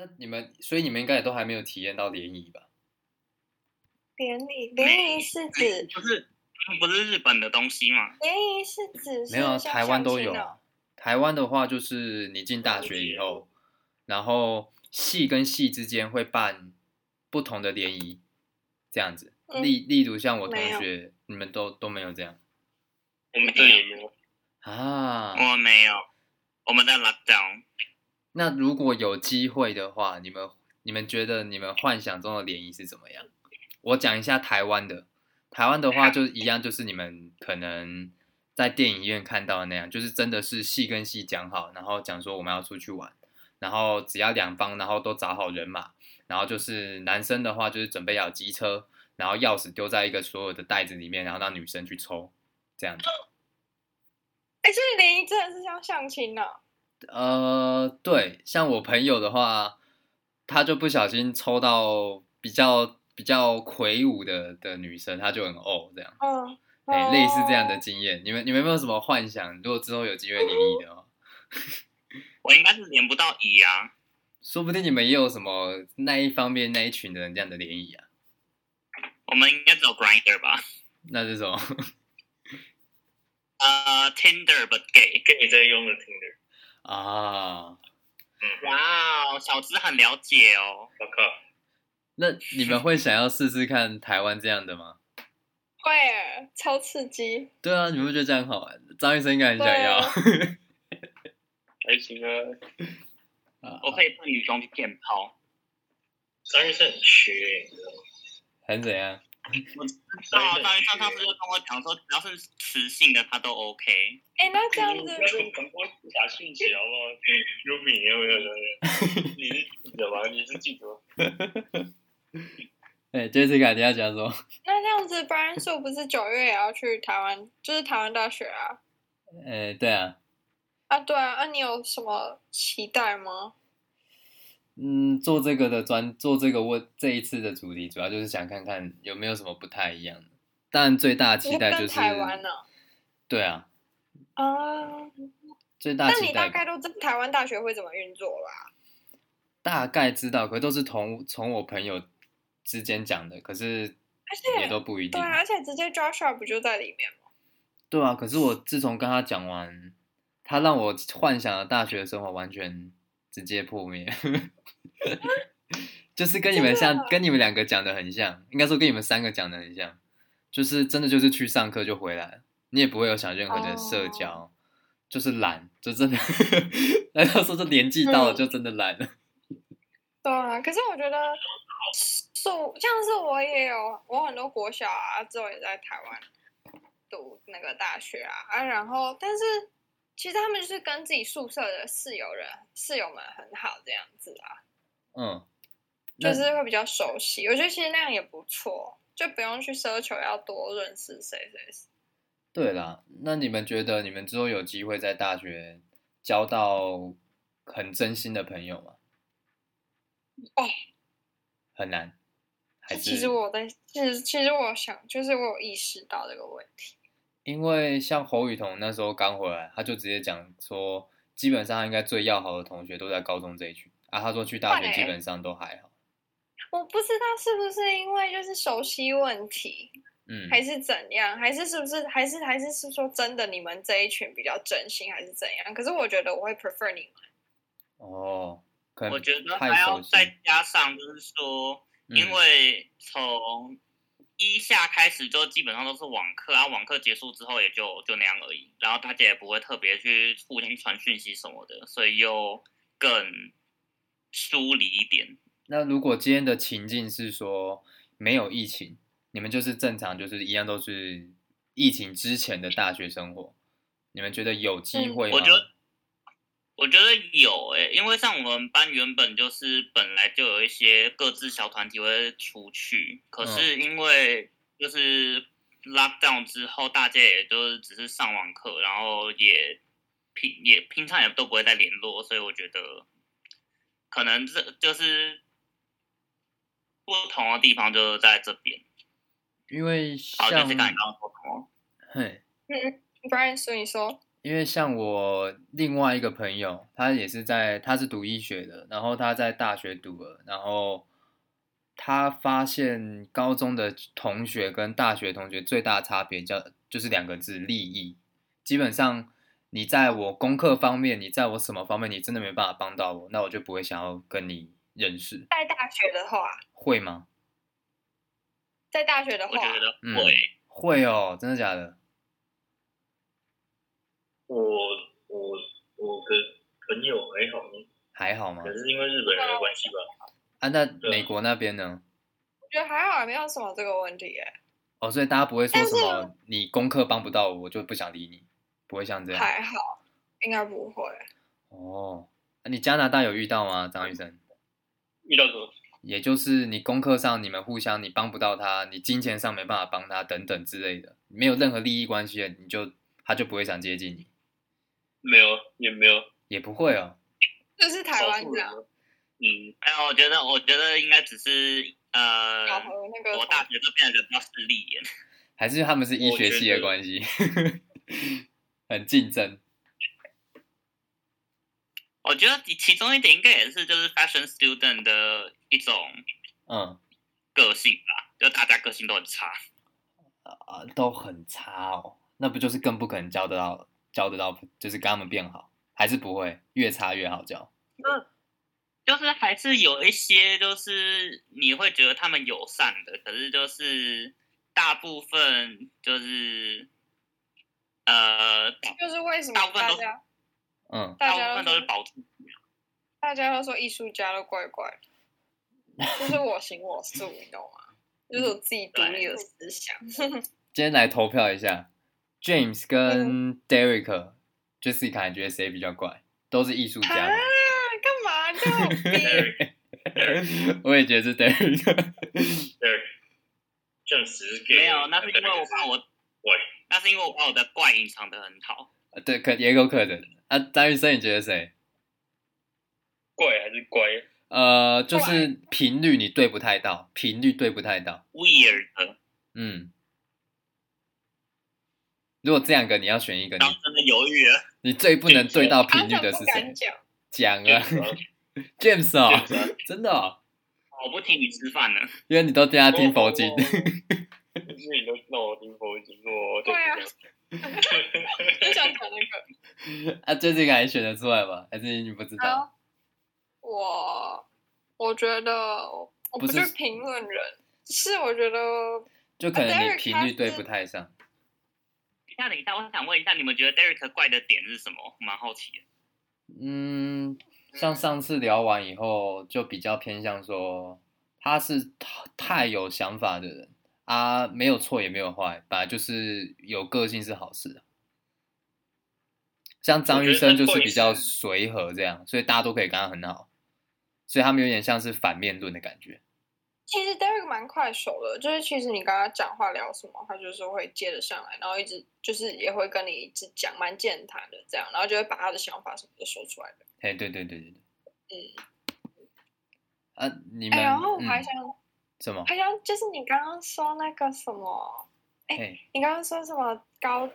那你们，所以你们应该也都还没有体验到联谊吧？联谊，联谊是指不是不是日本的东西吗？联谊是指是没有啊，台湾都有啊。台湾的话，就是你进大学以后，然后系跟系之间会办不同的联谊，这样子。例例如像我同学，你们都都没有这样。我们这也没有啊，我没有，我们在 lockdown。那如果有机会的话，你们你们觉得你们幻想中的联谊是怎么样？我讲一下台湾的，台湾的话就一样，就是你们可能在电影院看到的那样，就是真的是戏跟戏讲好，然后讲说我们要出去玩，然后只要两方然后都找好人马，然后就是男生的话就是准备要机车，然后钥匙丢在一个所有的袋子里面，然后让女生去抽，这样子。哎，所以联谊真的是像相亲呢？呃，对，像我朋友的话，他就不小心抽到比较比较魁梧的的女生，他就很哦这样，嗯，哎，类似这样的经验，你们你们有没有什么幻想？如果之后有机会联谊的话，我应该是连不到谊啊，说不定你们也有什么那一方面那一群的人这样的联谊啊，我们应该只有 Grindr 吧？那是什么？呃、uh,，Tinder but gay，跟你在用的 Tinder。啊，嗯，哇，小资很了解哦。我靠，那你们会想要试试看台湾这样的吗？会，超刺激。对啊，你们会觉得这样好玩？张医生应该很想要。还行啊，啊，我可以穿女装去骗炮。张医生很缺？很怎样？我知道，张医生上次就跟我讲说，只要是雌性的他都 OK。哎、欸，那这样子，传播假讯息好不好？Ruby，你有没有？你是记者吗？你是记者？哎，Jessica，你要讲说。那这样子，Brian Su 不是九月也要去台湾，就是台湾大学啊？哎，对啊。啊，对啊，那、啊、你有什么期待吗？嗯，做这个的专做这个问这一次的主题，主要就是想看看有没有什么不太一样的。但最大的期待就是台湾呢。对啊。啊。最大期待。那你大概都知道台湾大学会怎么运作吧？大概知道，可是都是从从我朋友之间讲的，可是也都不一定。对啊，而且直接 Joshua 不就在里面吗？对啊，可是我自从跟他讲完，他让我幻想的大学生活完全直接破灭。就是跟你们像，跟你们两个讲的很像，应该说跟你们三个讲的很像，就是真的就是去上课就回来，你也不会有想任何的社交，oh. 就是懒，就真的，难道说这年纪到了就真的懒了？对啊，可是我觉得，素像是我也有，我很多国小啊，之后也在台湾读那个大学啊，啊，然后但是其实他们就是跟自己宿舍的室友人室友们很好这样子啊。嗯，就是会比较熟悉，我觉得其实那样也不错，就不用去奢求要多认识谁谁谁。对啦，那你们觉得你们之后有机会在大学交到很真心的朋友吗？哦，很难。还是其实我在，其实其实我想，就是我有意识到这个问题。因为像侯雨桐那时候刚回来，他就直接讲说，基本上应该最要好的同学都在高中这一群。啊，他说去大学基本上都还好。我不知道是不是因为就是熟悉问题，嗯，还是怎样，还是是不是，还是还是是说真的，你们这一群比较真心，还是怎样？可是我觉得我会 prefer 你们。哦，我觉得还要再加上，就是说，因为从一下开始就基本上都是网课，啊，网课结束之后也就就那样而已，然后大家也不会特别去互相传讯息什么的，所以又更。疏离一点。那如果今天的情境是说没有疫情，你们就是正常，就是一样都是疫情之前的大学生活，你们觉得有机会吗？我觉得，我觉得有诶、欸，因为像我们班原本就是本来就有一些各自小团体会出去，可是因为就是 lockdown 之后，大家也都只是上网课，然后也平也平常也都不会再联络，所以我觉得。可能这就是不同的地方，就是在这边。因为像，好，就是刚刚刚说的。嘿，嗯，Brian，所以说，因为像我另外一个朋友，他也是在，他是读医学的，然后他在大学读了，然后他发现高中的同学跟大学同学最大的差别叫就是两个字：利益。基本上，你在我功课方面，你在我什么方面，你真的没办法帮到我，那我就不会想要跟你认识。在大学的话，会吗？在大学的话，我觉得会、嗯、会哦，真的假的？我我我的朋友还好吗？还好吗？可是因为日本人的关系吧。啊，那美国那边呢？我觉得还好，没有什么这个问题耶。哦，所以大家不会说什么你功课帮不到我，我就不想理你，不会像这样。还好，应该不会。哦，你加拿大有遇到吗，张医生？遇到什么？也就是你功课上你们互相你帮不到他，你金钱上没办法帮他等等之类的，没有任何利益关系的，你就他就不会想接近你。没有，也没有，也不会哦。这是台湾这样。嗯，哎，我觉得，我觉得应该只是呃，那个、我大学这边的人比较势利眼，还是他们是医学系的关系，很竞争。我觉得其中一点应该也是就是 fashion student 的一种嗯个性吧，就大家个性都很差啊，都很差哦，那不就是更不可能交得到？交得到就是跟他们变好，还是不会越差越好交？嗯，就是还是有一些，就是你会觉得他们友善的，可是就是大部分就是呃，就是为什么大部分都嗯，大部分都是保持，大家都说艺术家都怪怪的，就是我行我素，你懂吗？就是我自己独立的思想。今天来投票一下。James 跟 Derek，就自己感觉谁比较怪？都是艺术家。啊，干嘛就？我也觉得是 Derek。对，证实没有，那是因为我把我怪，那是因为我把我的怪隐藏的很好。对，可也有可能。啊，张玉生，你觉得谁？怪还是乖？呃，就是频率你对不太到，频率对不太到。Weird。嗯。如果这两个你要选一个，你真的犹豫了。你最不能对到频率的是谁？讲啊，James 哦，真的哦。我不听你吃饭了，因为你都听他听佛经。因为你都让我听佛经，我对啊。很想讲那个。啊，这这个还选得出来吗？还是你不知道？我我觉得我不是评论人，是我觉得就可能你频率对不太上。一下等一下，我想问一下，你们觉得 Derek 怪的点是什么？蛮好奇的。嗯，像上次聊完以后，就比较偏向说他是太有想法的人啊，没有错也没有坏，本来就是有个性是好事。像张玉生就是比较随和这样，所以大家都可以跟他很好，所以他们有点像是反面论的感觉。其实 Derek 蛮快手的，就是其实你跟他讲话聊什么，他就是会接着上来，然后一直就是也会跟你一直讲，蛮健谈的这样，然后就会把他的想法什么都说出来的。哎，对对对对对，嗯，啊，你们，哎，然后我还想、嗯、什么？还想就是你刚刚说那个什么，哎，嘿你刚刚说什么高，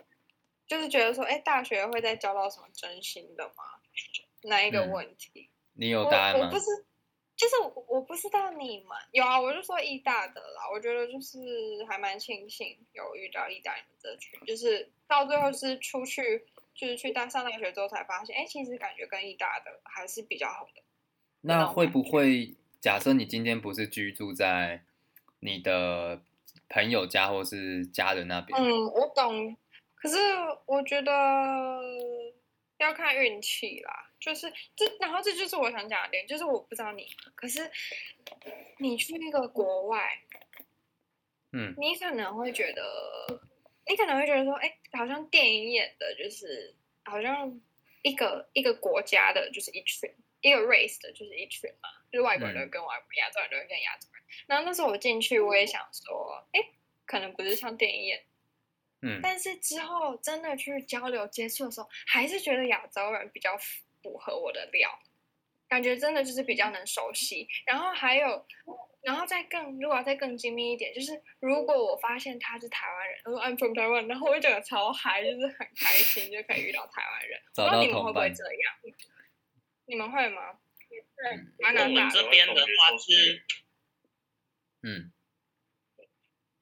就是觉得说，哎，大学会再交到什么真心的吗？哪一个问题？嗯、你有答案吗？我，我不是。就是我我不知道你们有啊，我就说艺大的啦，我觉得就是还蛮庆幸有遇到艺大你们这群，就是到最后是出去就是去大上大学之后才发现，哎，其实感觉跟艺大的还是比较好的。那会不会假设你今天不是居住在你的朋友家或是家人那边？嗯，我懂，可是我觉得要看运气啦。就是这，然后这就是我想讲的点，就是我不知道你，可是你去那个国外，嗯，你可能会觉得，你可能会觉得说，哎，好像电影演的，就是好像一个一个国家的，就是一群，一个 race 的，就是一群嘛，就是外国人跟外国人，亚洲人都跟亚洲人。然后那时候我进去，我也想说，哎，可能不是像电影演，嗯，但是之后真的去交流接触的时候，还是觉得亚洲人比较。符合我的料，感觉真的就是比较能熟悉。然后还有，然后再更，如果要再更精密一点，就是如果我发现他是台湾人，我说 I'm from Taiwan，然后我会觉得超嗨，就是很开心，就可以遇到台湾人。找到不知道你们会不会这样？你们会吗？对，蛮我。们这边的话是，嗯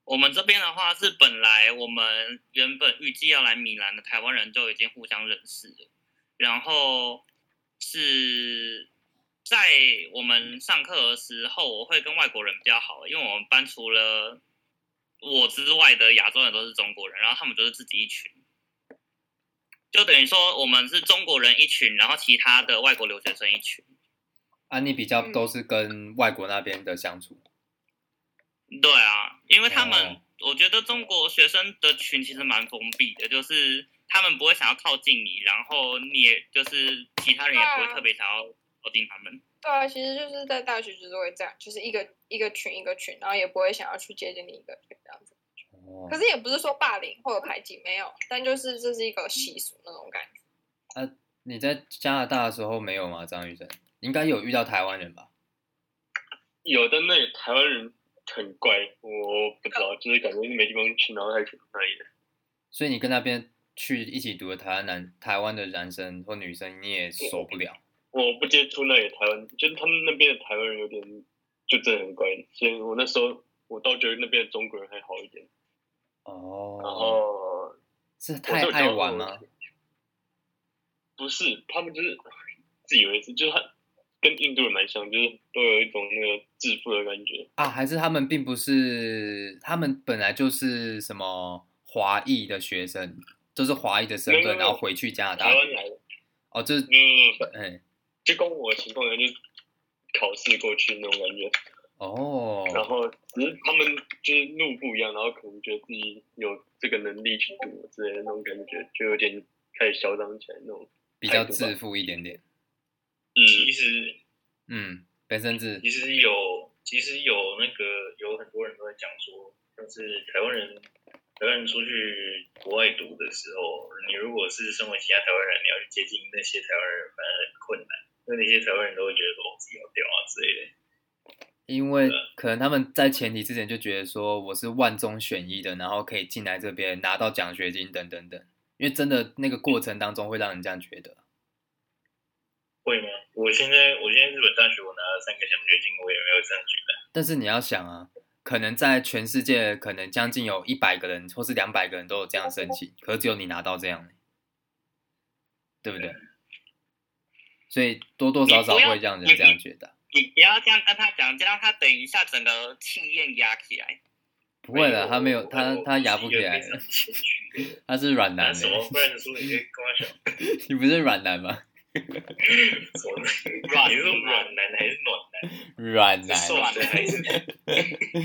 我们这边的话是本来我们原本预计要来米兰的台湾人就已经互相认识了，然后是在我们上课的时候，我会跟外国人比较好，因为我们班除了我之外的亚洲人都是中国人，然后他们就是自己一群，就等于说我们是中国人一群，然后其他的外国留学生一群。啊，你比较嗯。都是跟外国那边的相处，对啊，因为他们，哦。我觉得中国学生的群其实蛮封闭的，就是他们不会想要靠近你，然后你也就是其他人也不啊会特别想要靠近他们。对啊，其实就是在大学就是会这样，就是一个一个群一个群，然后也不会想要去接近另一个群这样子。哦可是也不是说霸凌或者排挤，没有，但就是这是一个习俗那种感觉。啊你在加拿大的时候没有吗？张雨生应该有遇到台湾人吧？有的那里台湾人很怪，我不知道，就是感觉是没地方去，然后还挺那里的。所以你跟那边去一起读的台湾男、台湾的男生或女生，你也受不了。我不接触那里台湾，就是他们那边的台湾人有点，就真的很怪，所以我那时候我倒觉得那边的中国人还好一点。哦，然后是太爱玩吗？不是，他们就是自以为是，就是他跟印度人蛮像，就是都有一种那个致富的感觉。啊，还是他们并不是，他们本来就是什么华裔的学生，就是华裔的身份，然后回去加拿大台。湾来的，哦，就是，哎，就跟我的情况一样，就考试过去那种感觉。哦，然后只是他们就是路不一样，然后可能觉得自己有这个能力去读之类的那种感觉，就有点开始嚣张起来那种。比较自负一点点。嗯，其实嗯，本身是其实有其实有那个有很多人都在讲说，像是台湾人台湾人出去国外读的时候，你如果是身为其他台湾人，你要去接近那些台湾人，反而很困难，因为那些台湾人都会觉得说我自己要屌啊之类的。因为可能他们在前提之前就觉得说我是万中选一的，然后可以进来这边拿到奖学金等等等。因为真的那个过程当中会让人这样觉得。会吗？我现在我现在日本大学我拿了三个奖学金，我也没有这样觉得。但是你要想啊，可能在全世界可能将近有一百个人或是两百个人都有这样申请，可是只有你拿到这样，对不对？所以多多少少会让人这样觉得。你不要这样跟他讲，这样他等一下整个气焰压起来。不会的，他没有，他他压不起来的，他是软男的。什么？不然你说你跟我讲。你不是软男吗？软？你是说软男还是暖男？软男。软男？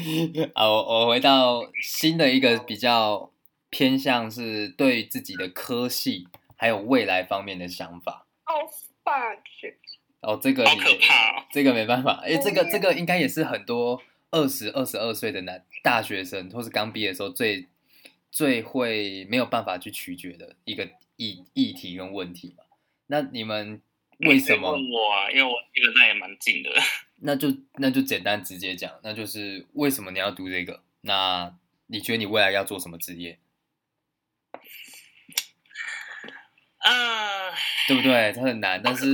啊，我我回到新的一个比较偏向是对自己的科系还有未来方面的想法。哦，fuck！哦，这个好可怕哦！这个没办法，哎，这个这个应该也是很多二十二十二岁的男大学生，或是刚毕业的时候最最会没有办法去取决的一个议议题跟问题嘛。那你们为什么？问我啊，因为我离得那也蛮近的。那就那就简单直接讲，那就是为什么你要读这个？那你觉得你未来要做什么职业？呃，对不对？它很难，但是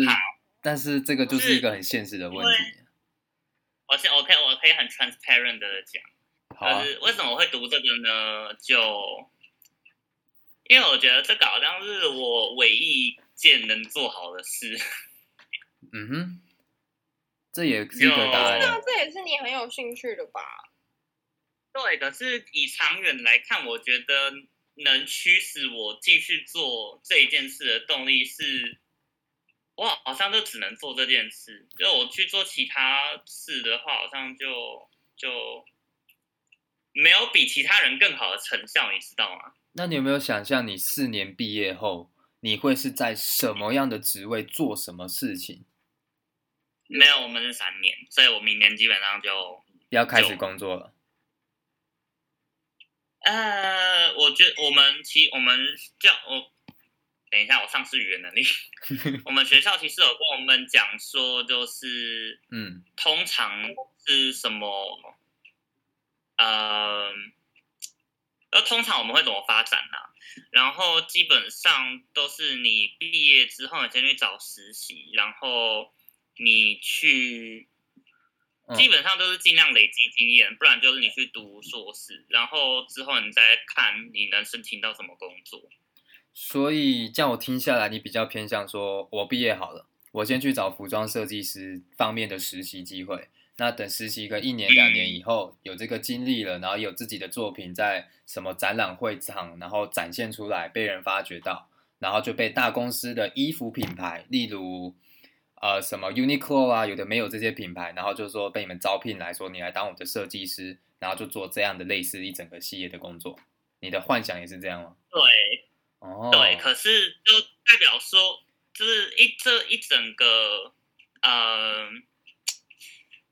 但是这个就是一个很现实的问题。我是我可以我可以很 transparent 的讲，就，是为什么我会读这个呢？就因为我觉得这个好像是我唯一一件能做好的事。嗯哼，这也是一个答案啊。那这也是你很有兴趣的吧？对，可是以长远来看，我觉得能驱使我继续做这一件事的动力是，我好像就只能做这件事。就我去做其他事的话，好像就就没有比其他人更好的成效，你知道吗？那你有没有想象，你四年毕业后，你会是在什么样的职位做什么事情？没有，我们是三年，所以我明年基本上就要开始工作了。呃，我觉得我们其我们教我等一下，我丧失语言能力。我们学校其实有跟我们讲说，就是嗯，通常是什么，呃，那通常我们会怎么发展呢、啊？然后基本上都是你毕业之后，你先去找实习，然后你去，基本上都是尽量累积经验，不然就是你去读硕士，然后之后你再看你能申请到什么工作。所以，这样我听下来，你比较偏向说，我毕业好了，我先去找服装设计师方面的实习机会。那等实习个一年两年以后，有这个经历了，然后有自己的作品在什么展览会场，然后展现出来，被人发掘到，然后就被大公司的衣服品牌，例如呃什么 Uniqlo 啊，有的没有这些品牌，然后就说被你们招聘来说，你来当我们的设计师，然后就做这样的类似一整个系列的工作。你的幻想也是这样吗？对，哦，对，可是就代表说，就是一这一整个，嗯、呃。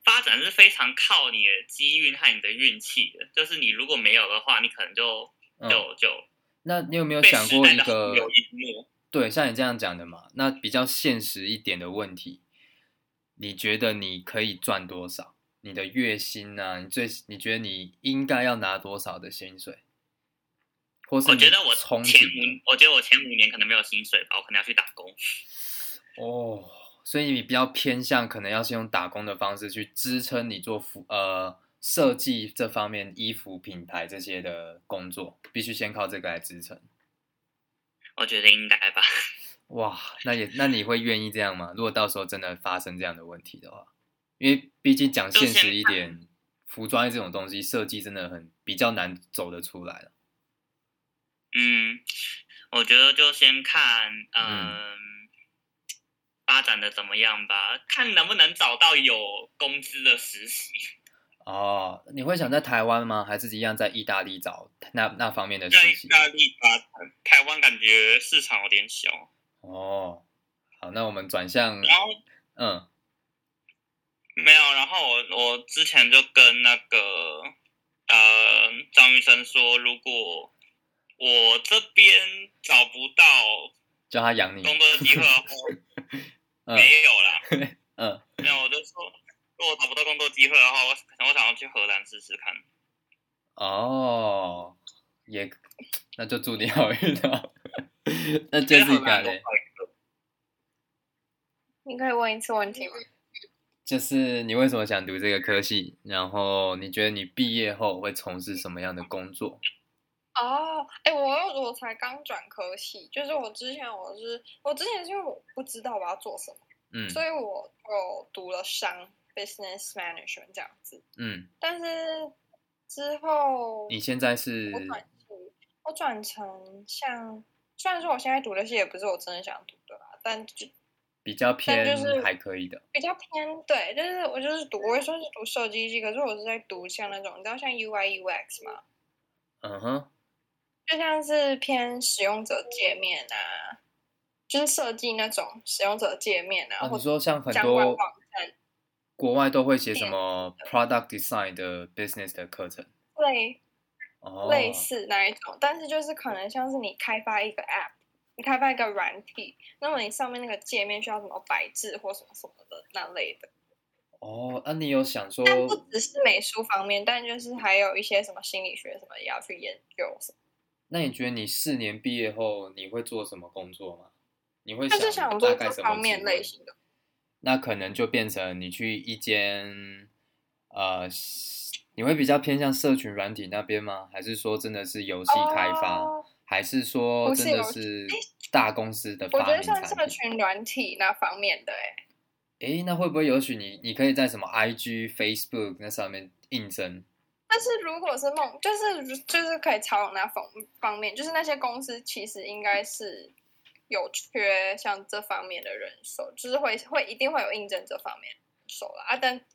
发展是非常靠你的机运和你的运气的，就是你如果没有的话，你可能就就、嗯、就。那你有没有想过一个？对，像你这样讲的嘛，那比较现实一点的问题，你觉得你可以赚多少？你的月薪呢、啊？你最你觉得你应该要拿多少的薪水？或是我觉得我前五，我觉得我前五年可能没有薪水吧，我可能要去打工。哦。所以你比较偏向可能要先用打工的方式去支撑你做服呃设计这方面衣服品牌这些的工作，必须先靠这个来支撑。我觉得应该吧。哇，那也那你会愿意这样吗？如果到时候真的发生这样的问题的话，因为毕竟讲现实一点，服装这种东西设计真的很比较难走得出来了。嗯，我觉得就先看呃。嗯发展的怎么样吧？看能不能找到有工资的实习。哦，你会想在台湾吗？还是一样在意大利找那那方面的实习？在意大利吧，台湾感觉市场有点小。哦，好，那我们转向。然后，嗯，没有。然后我我之前就跟那个呃张医生说，如果我这边找不到，叫他养你工作的机会 没有啦，嗯，没有，我就说，如果找不到工作机会的话，我我想要去荷兰试试看。哦，也，那就祝你好运了。那这是干的。你可以问一次问题吗？就是你为什么想读这个科系？然后你觉得你毕业后会从事什么样的工作？哦，哎，我我才刚转科系，就是我之前我是我之前是因为我不知道我要做什么，嗯，所以我就读了商 business management 这样子，嗯，但是之后你现在是我转我转成像虽然说我现在读的系也不是我真的想读的啦，但就比较偏就是还可以的，比较偏对，就是我就是读我会说是读设计系，可是我是在读像那种你知道像 UI UX 吗？嗯哼。就像是偏使用者界面啊，就是设计那种使用者界面啊，或者说像很多国外都会写什么 product design 的 business 的课程，对，类似那一种，但是就是可能像是你开发一个 app，你开发一个软体，那么你上面那个界面需要什么摆置或什么什么的那类的。哦，那你有想说，但不只是美术方面，但就是还有一些什么心理学什么也要去研究什么。那你觉得你四年毕业后你会做什么工作吗？你会想大概什么方面类型的？那可能就变成你去一间，呃，你会比较偏向社群软体那边吗？还是说真的是游戏开发？哦、还是说真的是大公司的发明？我觉得像社群软体那方面的、欸，哎，哎，那会不会有许你，你可以在什么 IG、Facebook 那上面应征？但是如果是梦，就是就是可以朝那方方面，就是那些公司其实应该是有缺像这方面的人手，就是会会一定会有应征这方面手了啊。但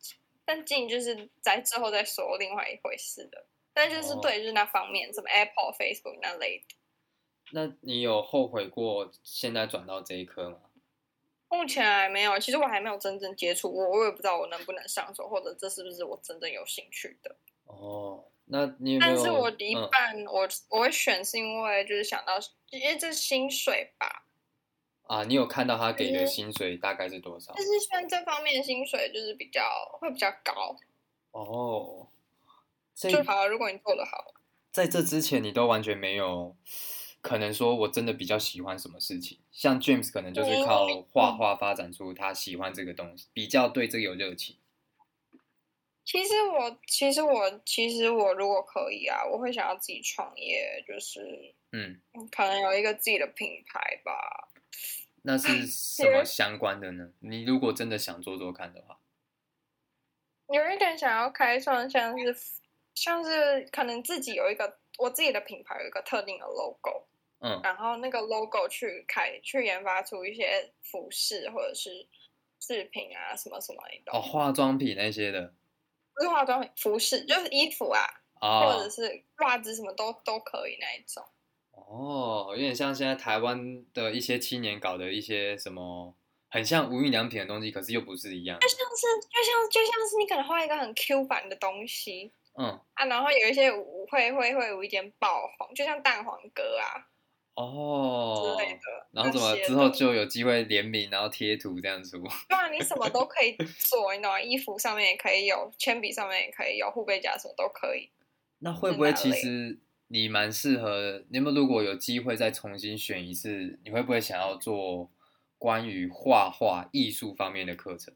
但进就是在之后再说另外一回事的。但就是对，就是那方面，什么 Apple、Facebook 那类的。那你有后悔过现在转到这一科吗？目前还没有，其实我还没有真正接触过，我也不知道我能不能上手，或者这是不是我真正有兴趣的。哦，那你有有，但是我一半我、嗯、我会选是因为就是想到，因为这是薪水吧。啊，你有看到他给的薪水大概是多少？就是像这方面的薪水就是比较会比较高。哦，这就好了。如果你做的好，在这之前你都完全没有可能说我真的比较喜欢什么事情。像 James 可能就是靠画画发展出他喜欢这个东西，比较对这个有热情。其实我，其实我，其实我如果可以啊，我会想要自己创业，就是嗯，可能有一个自己的品牌吧。那是 什么相关的呢？你如果真的想做做看的话，有一点想要开创，像是像是可能自己有一个我自己的品牌，有一个特定的 logo，嗯，然后那个 logo 去开去研发出一些服饰或者是饰品啊，什么什么的哦，化妆品那些的。不是化妆品，服饰就是衣服啊，oh. 或者是袜子，什么都都可以那一种。哦，有点像现在台湾的一些青年搞的一些什么，很像无印良品的东西，可是又不是一样。就像是，就像，就像是你可能画一个很 Q 版的东西，嗯啊，然后有一些会会会有一点爆红，就像蛋黄哥啊。哦，之类的，然后怎么之后就有机会联名，然后贴图这样子？对啊，你什么都可以做，你懂吗？衣服上面也可以有，铅笔上面也可以有，护背夹什么都可以。那会不会其实你蛮适合？你们如果有机会再重新选一次，你会不会想要做关于画画艺术方面的课程？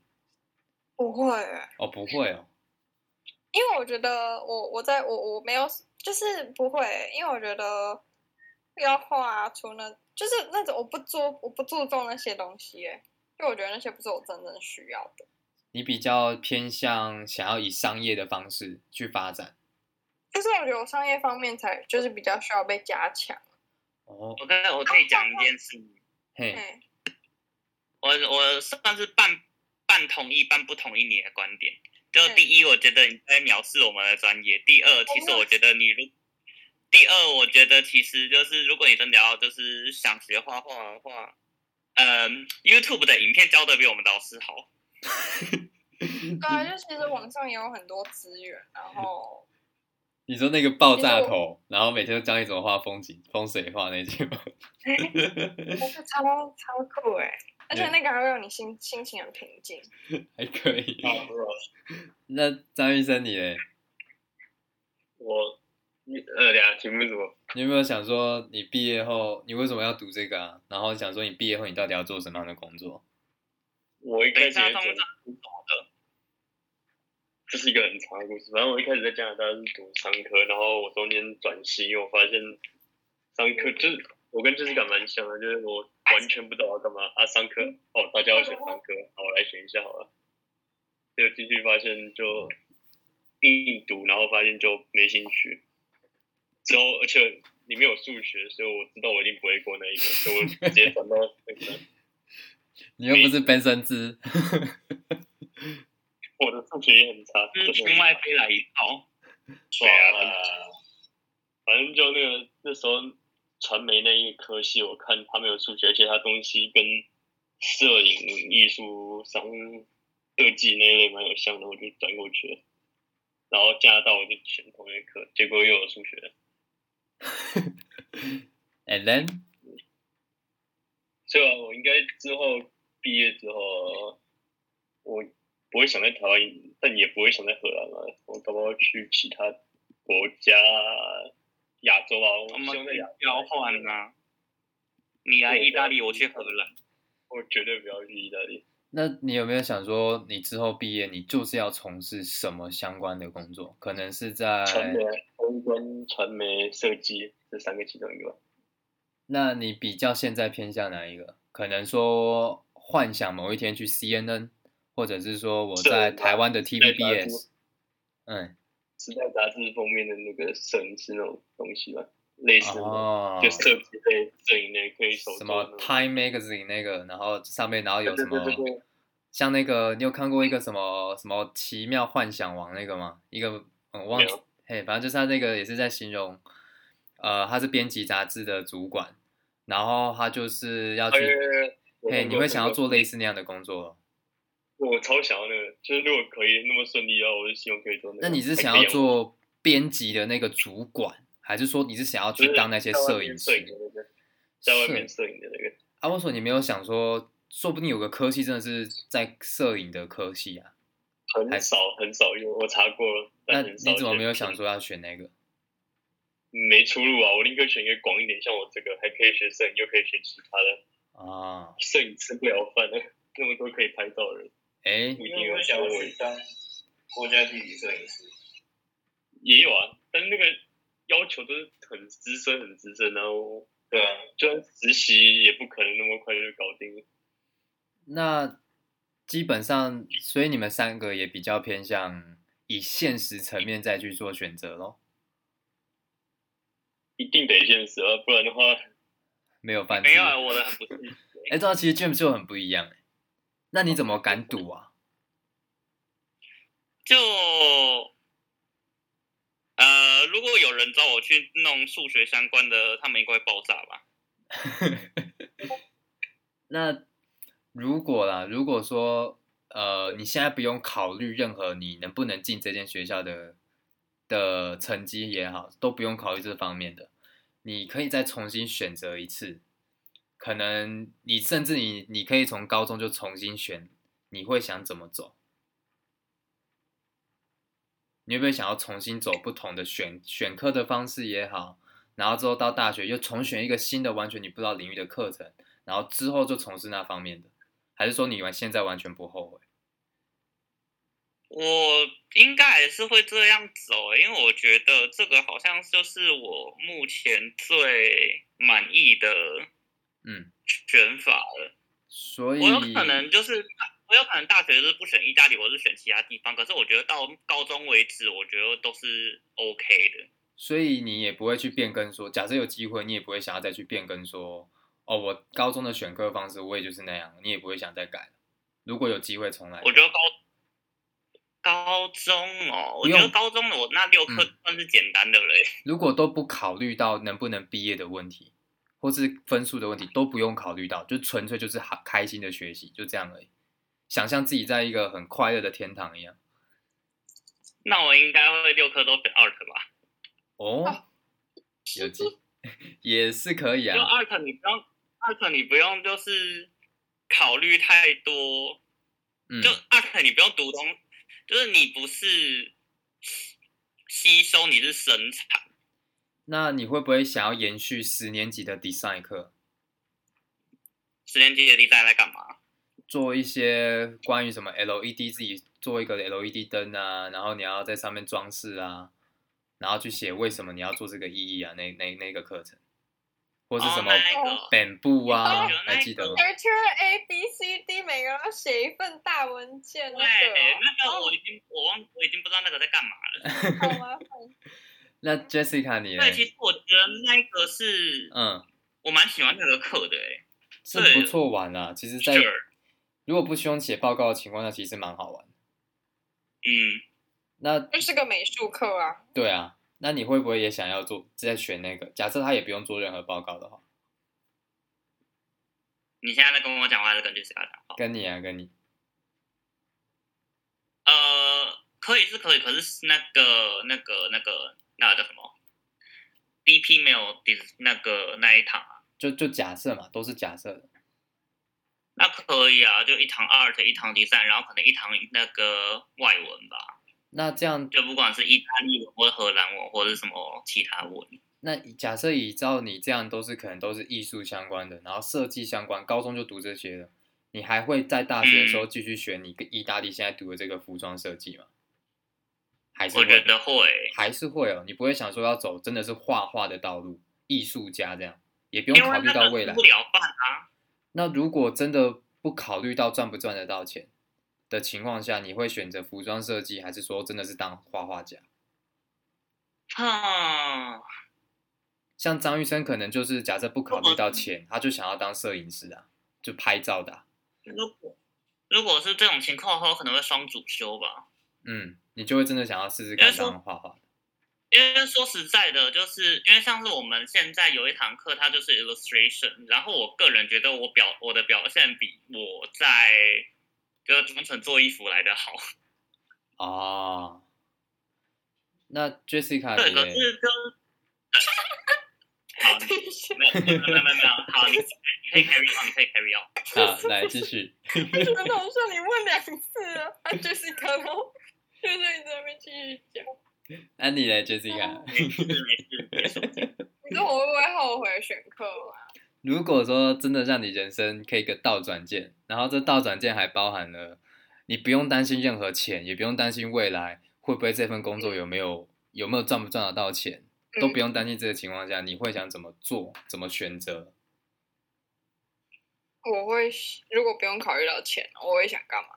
不会哦，不会哦，因为我觉得我我在我我没有，就是不会，因为我觉得。要画出那，就是那种我不注，我不注重那些东西，因为我觉得那些不是我真正需要的。你比较偏向想要以商业的方式去发展，就是我觉得我商业方面才就是比较需要被加强。哦，我刚才我可以讲一件事，嘿，我我算是半半同意半不同意你的观点。就第一，我觉得你在藐视我们的专业；第二，其实我觉得你如第二，我觉得其实就是，如果你真的要就是想学画画的话，嗯，YouTube 的影片教的比我们老师好。对啊，就其实网上也有很多资源，然后 你说那个爆炸头，然后每天都教你怎么画风景、风水画那些吗？超超酷哎！而且那个还会让你心心情很平静，还可以。那张医生你嘞？我。呃，俩题目什么？你有没有想说，你毕业后你为什么要读这个啊？然后想说，你毕业后你到底要做什么样的工作？我一开始在的，这是一个很长的故事。反正我一开始在加拿大是读商科，然后我中间转系，因为我发现商科就是我跟知识感蛮像的，就是我完全不知道要干嘛啊。商科 哦，大家要选商科，好，我来选一下好了。结果进去发现就硬读，然后发现就没兴趣。之后，而且里面有数学，所以我知道我一定不会过那一个，所以我直接转到那个。你又不是本身知，我的数学也很差，就是从外飞来一套。对啊，反正就那个那时候传媒那一科系，我看他没有数学，而且他东西跟摄影、艺术、商、设计那一类蛮有像的，我就转过去了。然后加拿大我就选同一科，结果又有数学。And then，所以啊，我应该之后毕业之后，我不会想在台湾，但也不会想在荷兰了。我搞不好去其他国家，亚洲啊，我们交换啊。你来意大利，我去荷兰。我绝对不要去意大利。那你有没有想说，你之后毕业，你就是要从事什么相关的工作？可能是在传媒、公关、传媒、设计这三个其中一个。那你比较现在偏向哪一个？可能说幻想某一天去 CNN，或者是说我在台湾的 TVBS，嗯，时代杂志封面的那个摄影师那种东西吧。类似哦，就设计类、摄影类可以手什么 Time Magazine 那个，然后上面然后有什么，像那个你有看过一个什么什么奇妙幻想王那个吗？一个我忘记，嘿，反正就是他那个也是在形容，呃，他是编辑杂志的主管，然后他就是要去，嘿，你会想要做类似那样的工作？我超想要那个，就是如果可以那么顺利，然后我就希望可以做那个。那你是想要做编辑的那个主管？还是说你是想要去当那些摄影师？在外面摄影的那个。啊，我说你没有想说，说不定有个科系真的是在摄影的科系啊。很少很少用，我查过了。那但你怎么没有想说要选那个？没出路啊！我宁可选一个广一点，像我这个还可以学摄影，又可以学其他的。啊，摄影吃不了饭的，那么多可以拍照的人，哎，不一定有你有没有想要去当国家地理摄影师？也有啊，但那个要求都是很资深、很资深，然后对啊，就算实习也不可能那么快就搞定。那基本上，所以你们三个也比较偏向以现实层面再去做选择咯。一定得现实啊，不然的话，没有办法。没有啊，我的很不是。哎，这样其实 James 就很不一样哎。那你怎么敢赌啊？就呃，如果有人找我去弄数学相关的，他们应该会爆炸吧？那如果啦，如果说呃，你现在不用考虑任何你能不能进这间学校的的成绩也好，都不用考虑这方面的，你可以再重新选择一次。可能你甚至你你可以从高中就重新选，你会想怎么走？你会不会想要重新走不同的选选课的方式也好，然后之后到大学又重选一个新的完全你不知道领域的课程，然后之后就从事那方面的？还是说你完现在完全不后悔？我应该还是会这样走，因为我觉得这个好像就是我目前最满意的嗯选法了。所以我有可能就是我有可能大学就是不选意大利，我是选其他地方。可是我觉得到高中为止，我觉得都是 OK 的。所以你也不会去变更说，假设有机会，你也不会想要再去变更说，哦，我高中的选课方式我也就是那样，你也不会想再改。如果有机会重来，我觉得高。高中哦，我觉得高中的我那六科算是简单的了。如果都不考虑到能不能毕业的问题，或是分数的问题，都不用考虑到，就纯粹就是好开心的学习，就这样而已。想象自己在一个很快乐的天堂一样。那我应该会六科都选 art 吧？哦，有机 也是可以啊。就 art 你不用 art 你不用就是考虑太多，嗯，就 art 你不用读东。就是你不是吸收，你是生产。那你会不会想要延续十年级的 design 课？十年级的 design 来干嘛？做一些关于什么 LED，自己做一个 LED 灯啊，然后你要在上面装饰啊，然后去写为什么你要做这个意义啊，那那那个课程。或是什么本部啊？还记得吗？有缺 A B C D，每个人要写一份大文件。对，那个我已经我忘，我已经不知道那个在干嘛了。好麻烦。那 Jessica 你呢？对，其实我觉得那个是，嗯，我蛮喜欢那个课的，哎，是不错玩啊。其实，在如果不需要写报告的情况下，其实蛮好玩。嗯，那这是个美术课啊。对啊。那你会不会也想要做在选那个？假设他也不用做任何报告的话，你现在在跟我讲话还是跟 Jessica 讲话？跟你啊，跟你。呃，可以是可以，可是那个、那个、那个、那个叫什么？BP 没有那个那一堂啊？就就假设嘛，都是假设的。那可以啊，就一堂 Art，一堂 Design，然后可能一堂那个外文吧。那这样就不管是意大利文或者荷兰文或者什么其他文，那假设以照你这样都是可能都是艺术相关的，然后设计相关，高中就读这些了，你还会在大学的时候继续学你跟意大利现在读的这个服装设计吗？还是会？我觉得会，还是会哦。你不会想说要走真的是画画的道路，艺术家这样，也不用考虑到未来。不了办啊。那如果真的不考虑到赚不赚得到钱？的情况下，你会选择服装设计，还是说真的是当画画家？啊，像张玉生可能就是假设不考虑到钱，他就想要当摄影师啊，就拍照的啊。如果如果是这种情况的话，我可能会双主修吧。嗯，你就会真的想要试试看当画画。说实在的，就是因为上次我们现在有一堂课，它就是 illustration，然后我个人觉得我表我的表现比我在。就专程做衣服来的好 哦。那 Jessica 对，可是跟 好，没有没有没有没有，好，你可以 carry on，你可以 carry on。好，来继续。我觉得好像你问两次了，啊，Jessica，然后就是你在那边继续讲。安妮来，Jessica。没事没事，你说我会不会后悔选课吗？如果说真的让你人生可以一个倒转键，然后这倒转键还包含了你不用担心任何钱，也不用担心未来会不会这份工作有没有有没有赚不赚得到钱，都不用担心这个情况下，你会想怎么做，怎么选择？我会如果不用考虑到钱，我会想干嘛？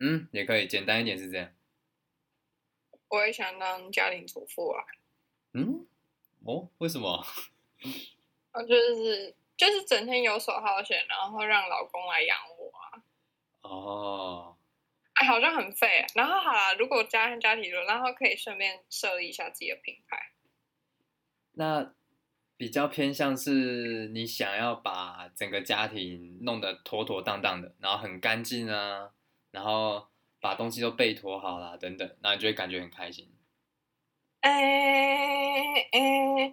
嗯，也可以，简单一点是这样。我也想当家庭主妇啊。嗯，哦，为什么？啊，就是就是整天游手好闲，然后让老公来养我啊。哦。哎，好像很废啊。然后好了，如果家家庭主妇，然后可以顺便设立一下自己的品牌。那比较偏向是你想要把整个家庭弄得妥妥当当的，然后很干净啊，然后。把东西都备妥好了，等等，那你就会感觉很开心。哎哎，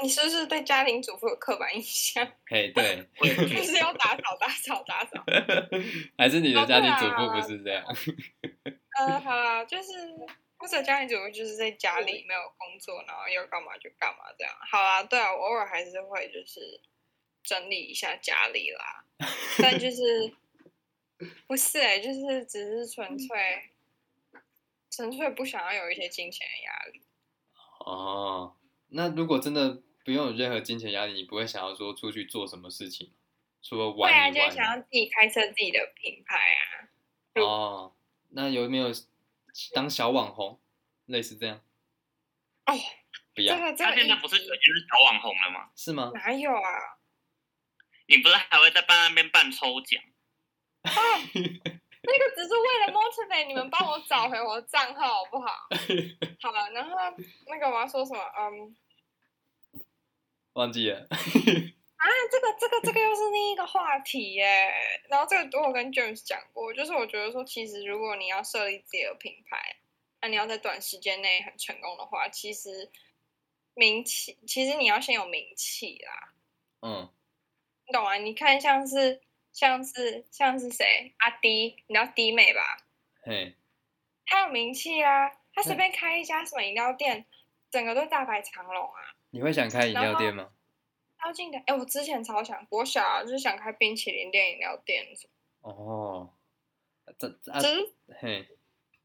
你是不是对家庭主妇有刻板印象？嘿，对 就是要打扫、打扫、打扫。还是你的家庭主妇不是这样？嗯、呃，好啦，就是或者家庭主妇就是在家里没有工作，然后要干嘛就干嘛这样。好啦，对啊，我偶尔还是会就是整理一下家里啦，但就是。不是哎、欸，就是只是纯粹，纯粹不想要有一些金钱的压力。哦，那如果真的不用有任何金钱压力，你不会想要说出去做什么事情？除了玩对啊，就想要自己开设自己的品牌啊。哦，那有没有当小网红，类似这样？哦，不要。这个这个、他现在不是已经是小网红了吗？是吗？哪有啊？你不是还会在办那边办抽奖？啊，那个只是为了 motivate 你们帮我找回我的账号好不好？好了，然后那个我要说什么？嗯，忘记了。啊，这个这个这个又是另一个话题耶。然后这个我跟 James 讲过，就是我觉得说，其实如果你要设立自己的品牌，那你要在短时间内很成功的话，其实名气，其实你要先有名气啦。嗯，你懂啊？你看像是。像是像是谁？阿迪，你知道迪美吧？嘿，他有名气啊！他随便开一家什么饮料店，整个都大排长龙啊！你会想开饮料店吗？超近的，哎，我之前超想，我小、啊、就是想开冰淇淋店、饮料店什么。哦，这这、啊、只是嘿，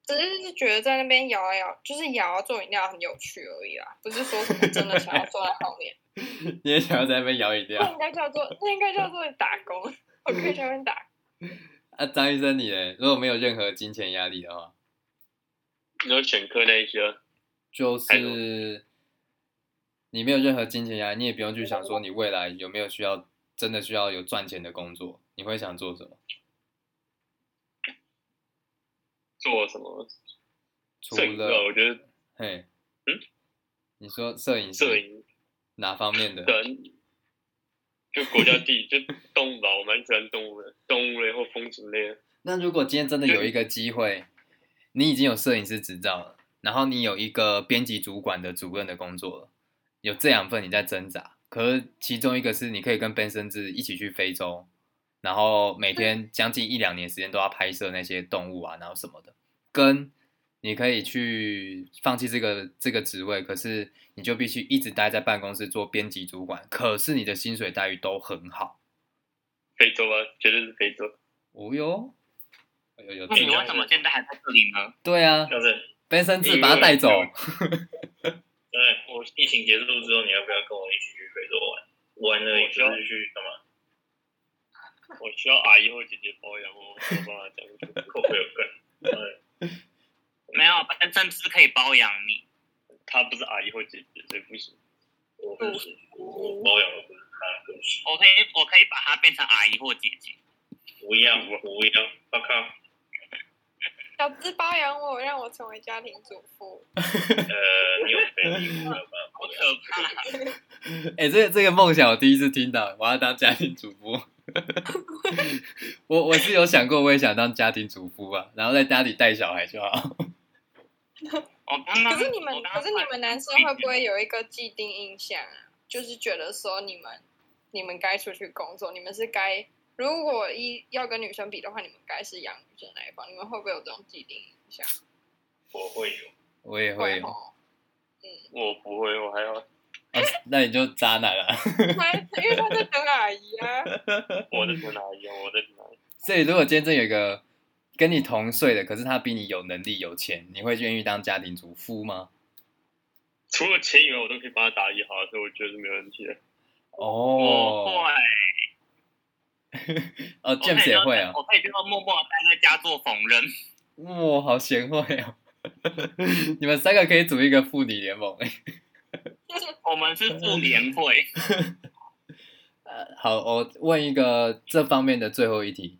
只是是觉得在那边摇啊摇，就是摇做饮料很有趣而已啦，不是说什么真的想要坐在后面。你也想要在那边摇饮料？那应该叫做那应该叫做打工。我可以这边打。啊，张医生，你呢？如果没有任何金钱压力的话，你说选科那一些，就是你没有任何金钱压力，你也不用去想说你未来有没有需要真的需要有赚钱的工作，你会想做什么？做什么？除了我觉得，嘿，嗯，你说摄影师，摄影哪方面的？就国家地理，就动物吧，我蛮喜欢动物的，动物类或风景类的。那如果今天真的有一个机会，你已经有摄影师执照了，然后你有一个编辑主管的主任的工作了，有这两份你在挣扎，可是其中一个是你可以跟 Ben 一起去非洲，然后每天将近一两年时间都要拍摄那些动物啊，然后什么的，跟。你可以去放弃这个这个职位，可是你就必须一直待在办公室做编辑主管，可是你的薪水待遇都很好。非洲啊，绝对是非洲。哦哟，有有有。那你为什么现在还在这里呢？对啊，就是奔生志把他带走。对，我疫情结束之后，你要不要跟我一起去非洲玩？玩了以后去干嘛？我需要阿姨或姐姐包养我，我帮他讲，扣不了根。对。没有，甚至可以包养你。他不是阿姨或姐姐，所以不行。我我包养的不是他。我可以，我可以把他变成阿姨或姐姐。不要，我不要，我靠！小资包养我，让我成为家庭主妇。呃，你有没有？好可怕！哎、欸，这个这个梦想我第一次听到，我要当家庭主妇。我我是有想过，我也想当家庭主妇啊，然后在家里带小孩就好。可是你们，可是你们男生会不会有一个既定印象啊？就是觉得说你们，你们该出去工作，你们是该如果一要跟女生比的话，你们该是养女生那一方，你们会不会有这种既定印象？我会有，我也会有。哦。嗯，我不会，我还要。啊、那你就渣男了。因为他在等 阿姨啊。我在等阿姨，我在等阿姨。所以，如果今天真有一个跟你同岁的，可是他比你有能力、有钱，你会愿意当家庭主妇吗？除了钱以外，我都可以帮他打理好，所以我觉得是没问题的。哦，会。哦，James 也会啊。我可以就默默待在家做缝纫。哇，好贤惠哦！你们三个可以组一个妇女联盟哎。我们是妇联会。呃，好，我问一个这方面的最后一题，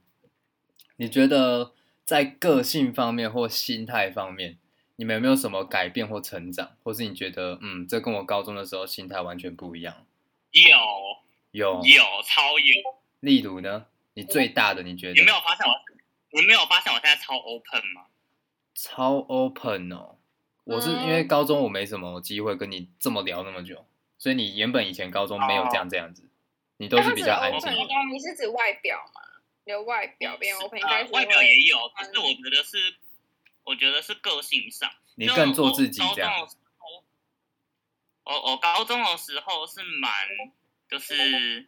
你觉得在个性方面或心态方面，你们有没有什么改变或成长，或是你觉得，嗯，这跟我高中的时候心态完全不一样？有，有，有，超有。例如呢？你最大的你觉得？你没有发现我？你没有发现我现在超 open 吗？超 open 哦！我是因为高中我没什么机会跟你这么聊那么久，所以你原本以前高中没有这样这样子，你都是比较安静。你是指外表吗？有外表变 open，应该是外表也有，可是我觉得是，我觉得是个性上，你更做自己这样。我我高中的时候是蛮就是。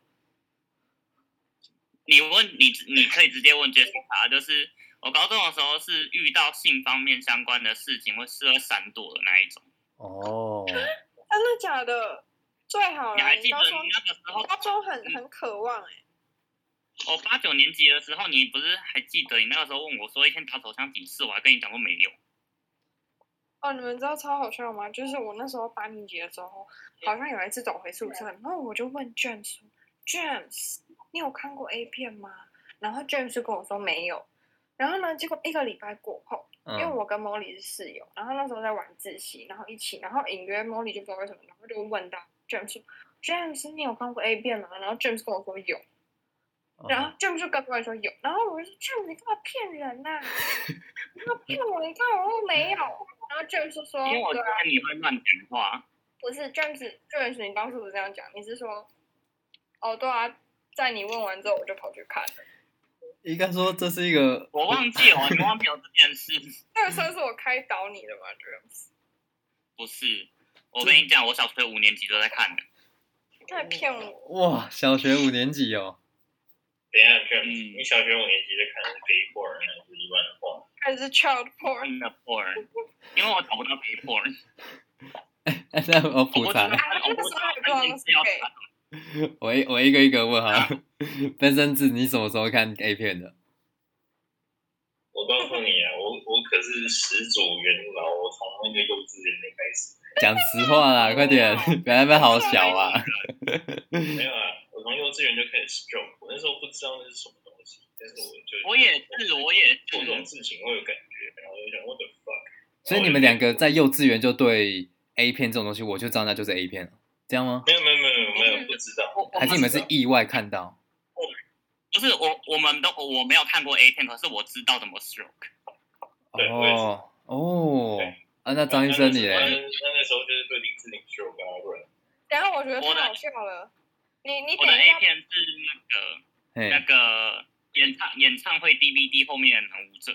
你问你，你可以直接问 Jessica，就是我高中的时候是遇到性方面相关的事情会适合闪躲的那一种。哦，真的假的？最好你还记得你那个时候高中很很渴望哎、欸。我八九年级的时候，你不是还记得你那个时候问我说一天打手枪几次？我还跟你讲过没有。哦，你们知道超好笑吗？就是我那时候八年级的时候，好像有一次走回宿舍，然后我就问 James，James。你有看过 A 片吗？然后 James 跟我说没有。然后呢，结果一个礼拜过后，因为我跟 Molly 是室友，然后那时候在晚自习，然后一起，然后隐约 Molly 就不知道为什么，然后就问到 James，James 你有看过 A 片吗？然后 James 跟我说有，然后 James 就跟我说有，然后我就说 James 你干嘛骗人呐、啊？你干嘛骗我？你看我又没有。然后 James 说，因为我觉得你会乱讲话。不是 James，James 你当时不是这样讲？你是说，哦对啊。在你问完之后，我就跑去看了。应该说这是一个，我忘记了，你忘记了这件事。那个算是我开导你的吗？这样子？不是，我跟你讲，我小学五年级都在看的。在骗我？哇，小学五年级哦。等一下，这样，你小学五年级就看的是 gay porn 还是一般的 porn？还是 child porn 的 porn？因为我找不到 gay porn。哎，那我。我一我一个一个问哈，分身子，你什么时候看 A 片的？我告诉你啊，我我可是始祖元老，我从那个幼稚园开始。讲实话啦，快点，别那边好小啊。没有啊，我从幼稚园就开始时候不知道那是什么东西，但是我就我也是，我也做这种事情会有感觉，然后就想 what the fuck。所以你们两个在幼稚园就对 A 片这种东西，我就知道那就是 A 片了，这样吗？没有没有没有没有不。知道，还是你们是意外看到？不是我，我们都我没有看过 A 片，可是我知道怎么 stroke。哦哦，啊，那张医生你嘞？那那时候就是对林志玲 stroke 啊，不然。我觉得太好笑了。你你我的 A 片是那个那个演唱演唱会 DVD 后面的男舞者。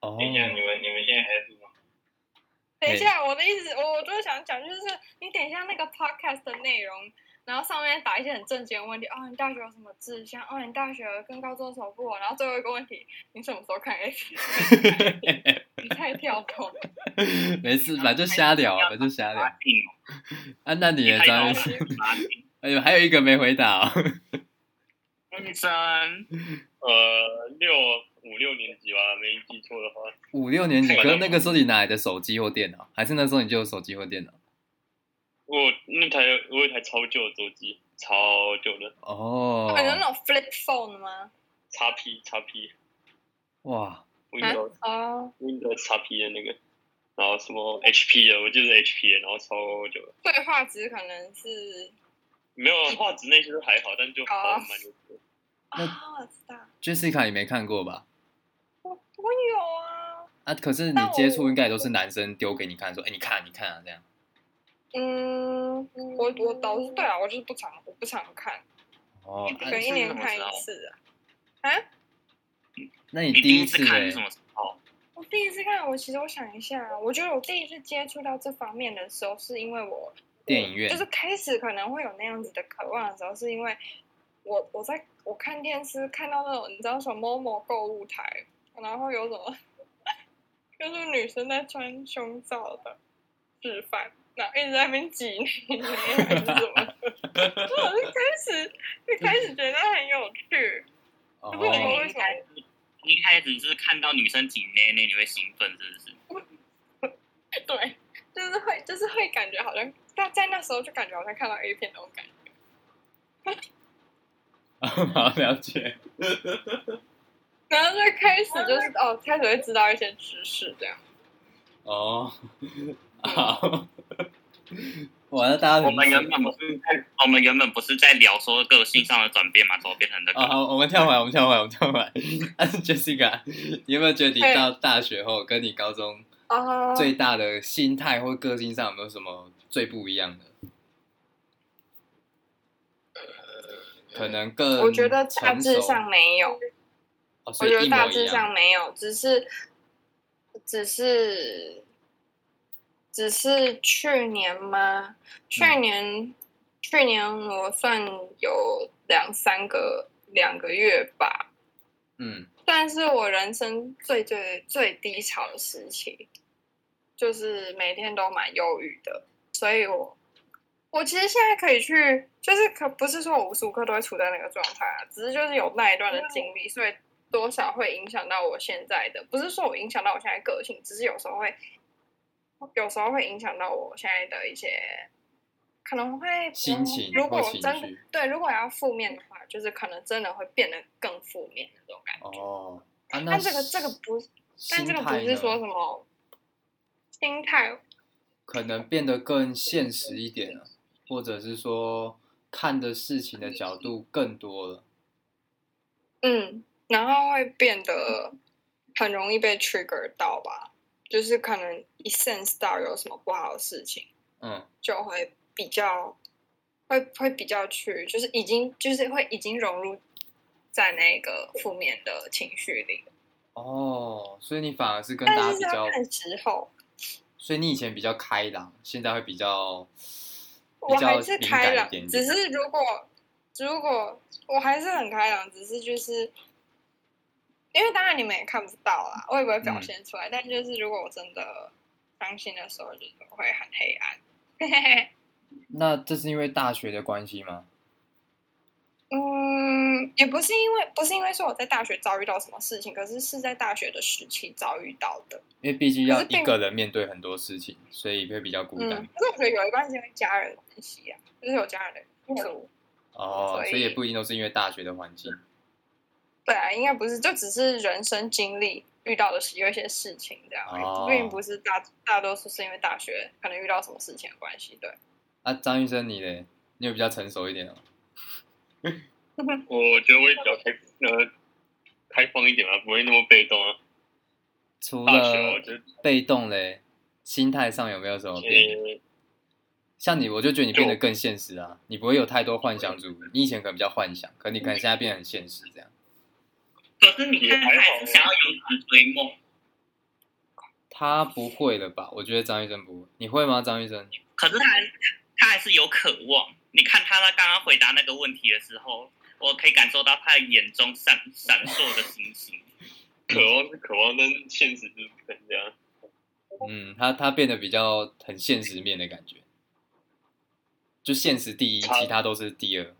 哦。等一下，你们你们现在还在录吗？等一下，我的意思，我我就是想讲，就是你等一下那个 podcast 的内容。然后上面打一些很正经的问题哦，你大学有什么志向？哦，你大学跟高中什么不？然后最后一个问题，你什么时候看 A 片？你太跳脱了。没事，反正就瞎聊，反正就瞎聊。啊，那你的张医生？哎呦，还有一个没回答哦。医生，呃，六五六年级吧，没记错的话。五六年级，可是那个时候你哪来的手机或电脑？还是那时候你就有手机或电脑？我那台我有一台超旧的手机，超旧的哦。还有那种 flip phone 吗叉 P 叉 P 哇，Windows 啊，Windows XP 的那个，然后什么 HP 的，我就是 HP 的，然后超旧的。对，画质可能是没有画质那些都还好，但就好蛮多。啊，我知道。Jessica 你没看过吧？我我有啊。啊，可是你接触应该都是男生丢给你看，说，哎，你看你看啊，这样。嗯，我我倒是对啊，我就是不常我不常看，哦，可能一年看一次啊。啊？那你你第一次看是什？么时候？我第一次看，我其实我想一下，我觉得我第一次接触到这方面的时候，是因为我电影院就是开始可能会有那样子的渴望的时候，是因为我我在我看电视看到那种你知道什么某某购物台，然后有什么 就是女生在穿胸罩的示范，然后一直在那边挤内内还是什么，我就开始就开始觉得很有趣。哦不是我你为什么一开始一开始是看到女生挤内内，你会兴奋是不是？对，就是会就是会感觉好像但在那时候就感觉好像看到 A 片那种感觉。好了解。然后在开始就是哦，开始会知道一些知识这样。哦，好。完了，大家我们原本不是在我们原本不是在聊说个性上的转变嘛，怎么变成这个？哦，好，我们跳回来，我们跳回来，我们跳回来。啊，Jessica，你有没有觉得你到大学后跟你高中哦最大的心态或个性上有没有什么最不一样的？可能更我觉得大致上没有，哦，我觉得大致上没有，只是只是只是去年吗？去年、去年我算有两三个两个月吧，嗯但是我人生最最最低潮的时期，就是每天都蛮忧郁的，所以我我其实现在可以去，就是可不是说我无时无刻都会处在那个状态啊，只是就是有那一段的经历，所以多少会影响到我现在的，不是说我影响到我现在个性，只是有时候会有时候会影响到我现在的一些。可能会心情如果真的对，如果要负面的话，就是可能真的会变得更负面的这种感觉。哦，啊，但这个这个不，但这个不是说什么心态，可能变得更现实一点了，或者是说看的事情的角度更多了。嗯，然后会变得很容易被 trigger 到吧，就是可能一 sense 到有什么不好的事情，嗯，就会比较会会比较去，就是已经就是会已经融入在那个负面的情绪里，哦，所以你反而是跟但大家比较，看时候。所以你以前比较开朗，现在会比较我还是开朗，只是如果如果我还是很开朗，只是就是因为当然你们也看不到啦，我也不会表现出来。但就是如果我真的伤心的时候，就是会很黑暗。嘿嘿嘿，那这是因为大学的关系吗？嗯，也不是因为不是因为说我在大学遭遇到什么事情，可是是在大学的时期遭遇到的。因为毕竟要一个人面对很多事情，所以会比较孤嗯，单。可是我觉得有一半是因为家人的关系啊，就是有家人的因素。哦，所以所以也不一定都是因为大学的环境。对啊，应该不是，就只是人生经历遇到的有一些事情这样而已，哦并不是大大多数是因为大学可能遇到什么事情的关系。对，啊，张医生你嘞？你有比较成熟一点哦。我觉得我也比较开呃开放一点嘛，不会那么被动啊。除了被动嘞，心态上有没有什么变？呃像你，我就觉得你就变得更现实啊，你不会有太多幻想主义。你以前可能比较幻想，可你可能现在变得很现实，这样。可是你还是想要有子追梦。他不会了吧？我觉得张医生不会，你会吗？张医生？可是他还他还是有渴望。你看他他刚刚回答那个问题的时候，我可以感受到他的眼中闪闪烁的星星。渴望是渴望，但现实就是不样。嗯，他他变得比较很现实面的感觉，就现实第一，其他都是第二。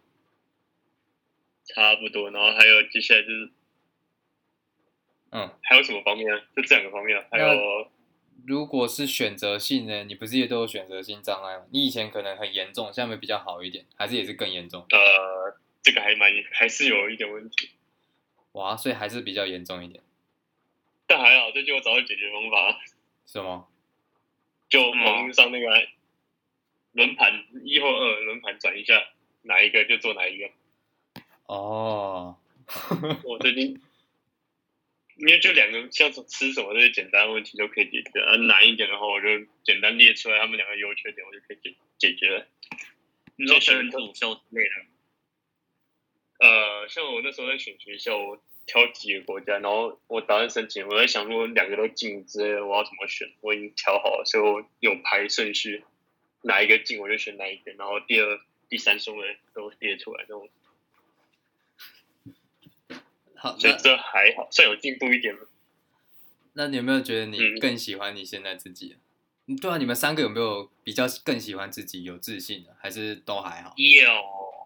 差不多，然后还有接下来就是嗯，还有什么方面啊？就这两个方面啊，还有如果是选择性呢？你不是也都有选择性障碍吗？你以前可能很严重，现在会比较好一点，还是也是更严重？呃，这个还蛮还是有一点问题，哇，所以还是比较严重一点。但还好，最近我找到解决方法，什么？就网络上那个轮盘一或二轮盘转一下，哪一个就做哪一个。哦，我最近因为就两个像是吃什么这些简单的问题都可以解决，啊难一点的话我就简单列出来他们两个优缺点，我就可以解解决了。你说成人组秀之类的，呃，像我那时候在选学校，我挑几个国家，然后我打算申请，我在想说两个都进之类的，我要怎么选？我已经挑好了，所以我有排顺序，哪一个进我就选哪一个，然后第二、第三顺位都列出来，这种。好，所以这还好，算有进步一点了。那你有没有觉得你更喜欢你现在自己？嗯，对啊，你们三个有没有比较更喜欢自己、有自信的，还是都还好？有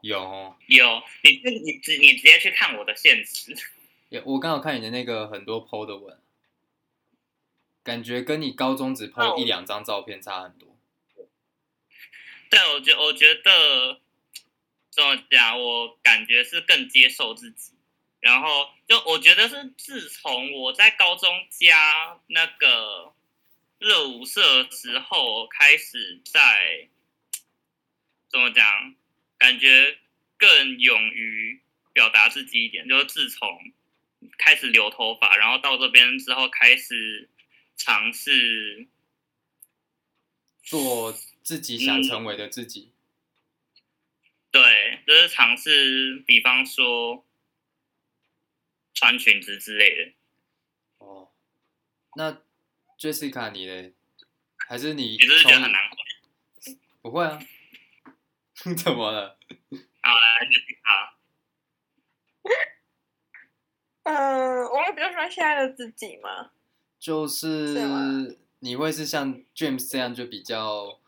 有有，你你直你直接去看我的现实。我刚好看你的那个很多 PO 的文，感觉跟你高中只 PO 一两张照片差很多。对，我觉我觉得怎么讲，我感觉是更接受自己。然后就我觉得是自从我在高中加那个热舞社之后，开始在怎么讲，感觉更勇于表达自己一点。就是自从开始留头发，然后到这边之后，开始尝试做自己想成为的自己。嗯、对，就是尝试，比方说。穿裙子之类的。哦，那 Jessica 你呢？还是你？你是觉得很难过？不会啊。怎么了？好，来 Jessica。嗯，我会比较喜欢现在的自己吗？就是你会是像 James 这样，就比较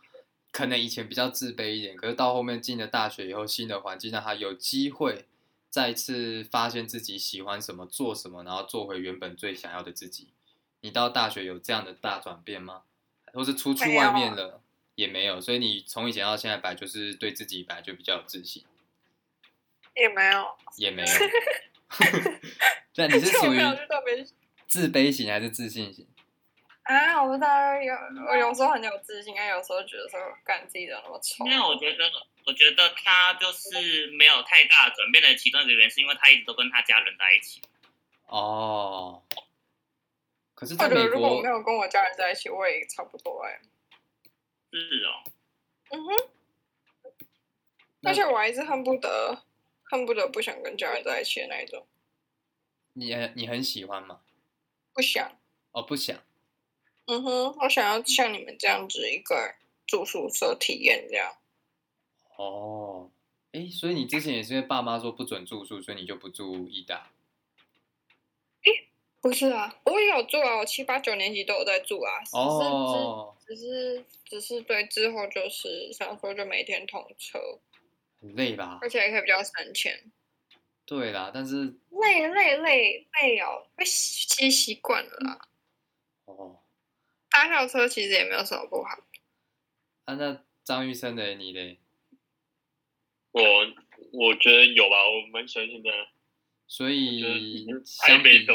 可能以前比较自卑一点，可是到后面进了大学以后，新的环境让他有机会。再次发现自己喜欢什么，做什么，然后做回原本最想要的自己。你到大学有这样的大转变吗？或是出去外面了，也没有。所以你从以前到现在，本来就是对自己本来就比较有自信。也没有，也没有。那你是属于自卑型还是自信型？啊，我不知道，有我有时候很有自信，但有时候觉得说干自己怎么那么丑。因为我觉得。我觉得他就是没有太大转变的其中一个原因，是因为他一直都跟他家人在一起。哦。可是，我觉得如果我没有跟我家人在一起，我也差不多哎。是哦。嗯哼。而且我还是恨不得，恨不得不想跟家人在一起的那一种。你你很喜欢吗？不想。哦，不想。嗯哼，我想要像你们这样子一个住宿舍体验这样。哦，哎，所以你之前也是因为爸妈说不准住宿，所以你就不住义大？哎，不是啊，我也有住啊，我七八九年级都有在住啊。哦，只是只是只是对之后就是想说就每天通车，很累吧？而且也可以比较省钱。对啦，但是累累累累哦，会习习惯了啦。哦，搭校车其实也没有什么不好。啊，那张玉生的你嘞？我我觉得有吧，我蛮喜欢现在。所以相比。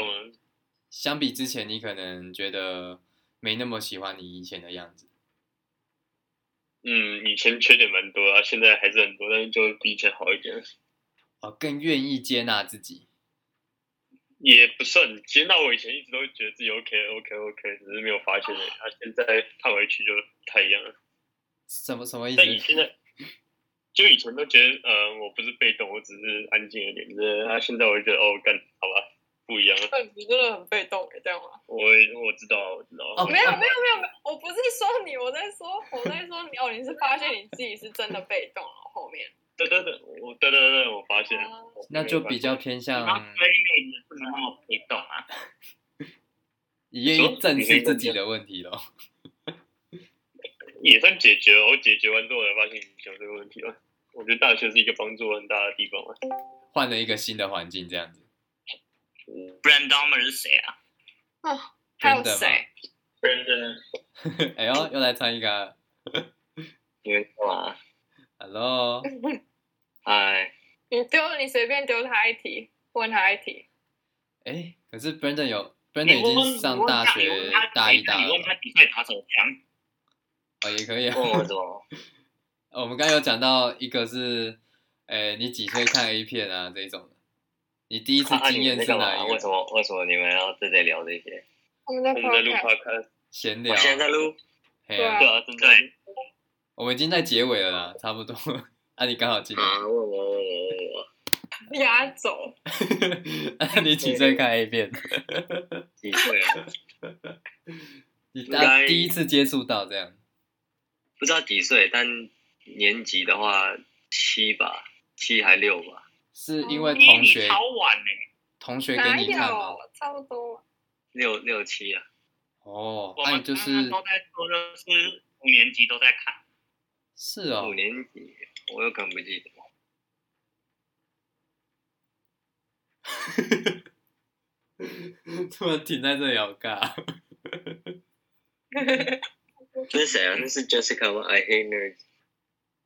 相比之前，你可能觉得没那么喜欢你以前的样子。嗯，以前缺点蛮多啊，现在还是很多，但是就比以前好一点。哦，更愿意接纳自己。也不算接纳，我以前一直都觉得自己 OK OK OK，只是没有发现而已。他、啊、现在看回去就不太一样了。什么什么意思？但你现在。就以前都觉得，呃，我不是被动，我只是安静一点。是，他现在我就觉得，哦，干，好吧，不一样了。你真的很被动，这样吗？我我知道，我知道。哦，没有没有没有没有，我不是说你，我在说我在说你哦，你是发现你自己是真的被动了，后面。对对对，我对对对，我发现。那就比较偏向。所以你不能那么被动啊。你愿意正视自己的问题了。也算解决了，我解决完之后才发现有这个问题了。我觉得大学是一个帮助很大的地方啊。换了一个新的环境，这样子。Brand Dahmer 是谁啊？哦，还有谁？Brandon。哎呦，又来唱一个。你们干嘛？Hello。嗨。你丢，你随便丢他一题，问他一题。哎，可是 Brandon 有，Brandon 已经上大学大一大二。你问他比赛打手枪？哦，也可以啊。问我什么？我们刚刚有讲到一个是，诶，你几岁看 A 片啊？这种的，你第一次经验是哪一个？为什么？为什么你们要在这聊这些？我们在录 podcast，闲聊。现在在录。对啊，正在。我们已经在结尾了啦，差不多。啊，你刚好进来。啊，问我问我问我。压轴。你几岁看 A 片？几岁啊？你大第一次接触到这样？不知道几岁，但年级的话七吧，七还六吧。是因为同学超晚呢？同学给你看吗？差不多。六六七啊。哦，我们就是都在说，就是五年级都在看。是哦，五年级，我有可能不记得。突然停在这里好尬。那是谁啊？那是 Jessica 吗？I hate nerds。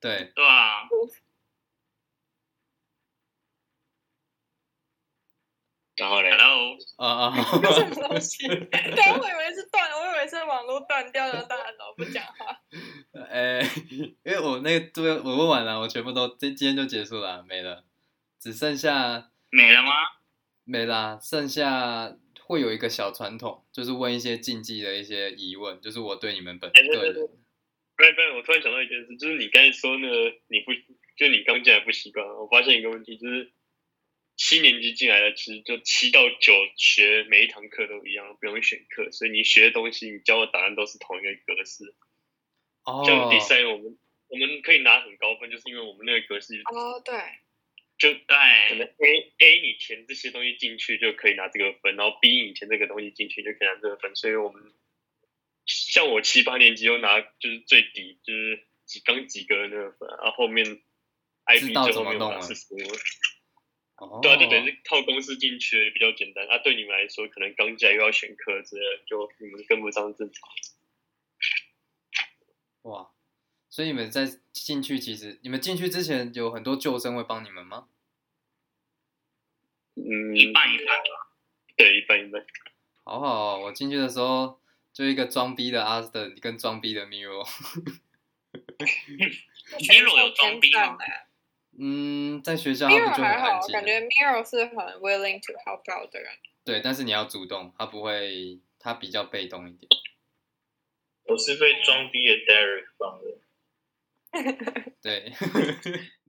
对。对啊。然后嘞？Hello。啊啊。什么东西？对，我以为是断了，我以为是网络断掉了，大家怎么不讲话？哎、欸，因为我那个作业我问完了，我全部都今今天就结束了，没了，只剩下。没了吗？没啦，剩下会有一个小传统，就是问一些禁忌的一些疑问，就是我对你们本个人。不然不然，我突然想到一件事，就是你刚才说那个你不，就你刚进来不习惯，我发现一个问题，就是七年级进来的，其实就七到九学每一堂课都一样，不用选课，所以你学的东西，你教的答案都是同一个格式。哦。像 design 我们我们可以拿很高分，就是因为我们那个格式。哦，对。就对，可能 A A 你填这些东西进去就可以拿这个分，然后 B 你填这个东西进去就可以拿这个分，所以我们像我七八年级又拿就是最低就是几刚及格的那个分，然后后面 IB 最后面拿四十五，对啊，就等于是套公式进去比较简单啊。对你们来说，可能刚进来又要选课之类的，就你们跟不上正常。哇。所以你们在进去，其实你们进去之前有很多救生会帮你们吗？嗯，一半一半吧。对，一半一半。好好，我进去的时候就一个装逼的 Aston 跟装逼的 Miro。Miro 有装逼吗？嗯，在学校他不就很安静？感觉 Miro 是很 willing to help out 的人。对，但是你要主动，他不会，他比较被动一点。我是被装逼的 Derek 帮的。对，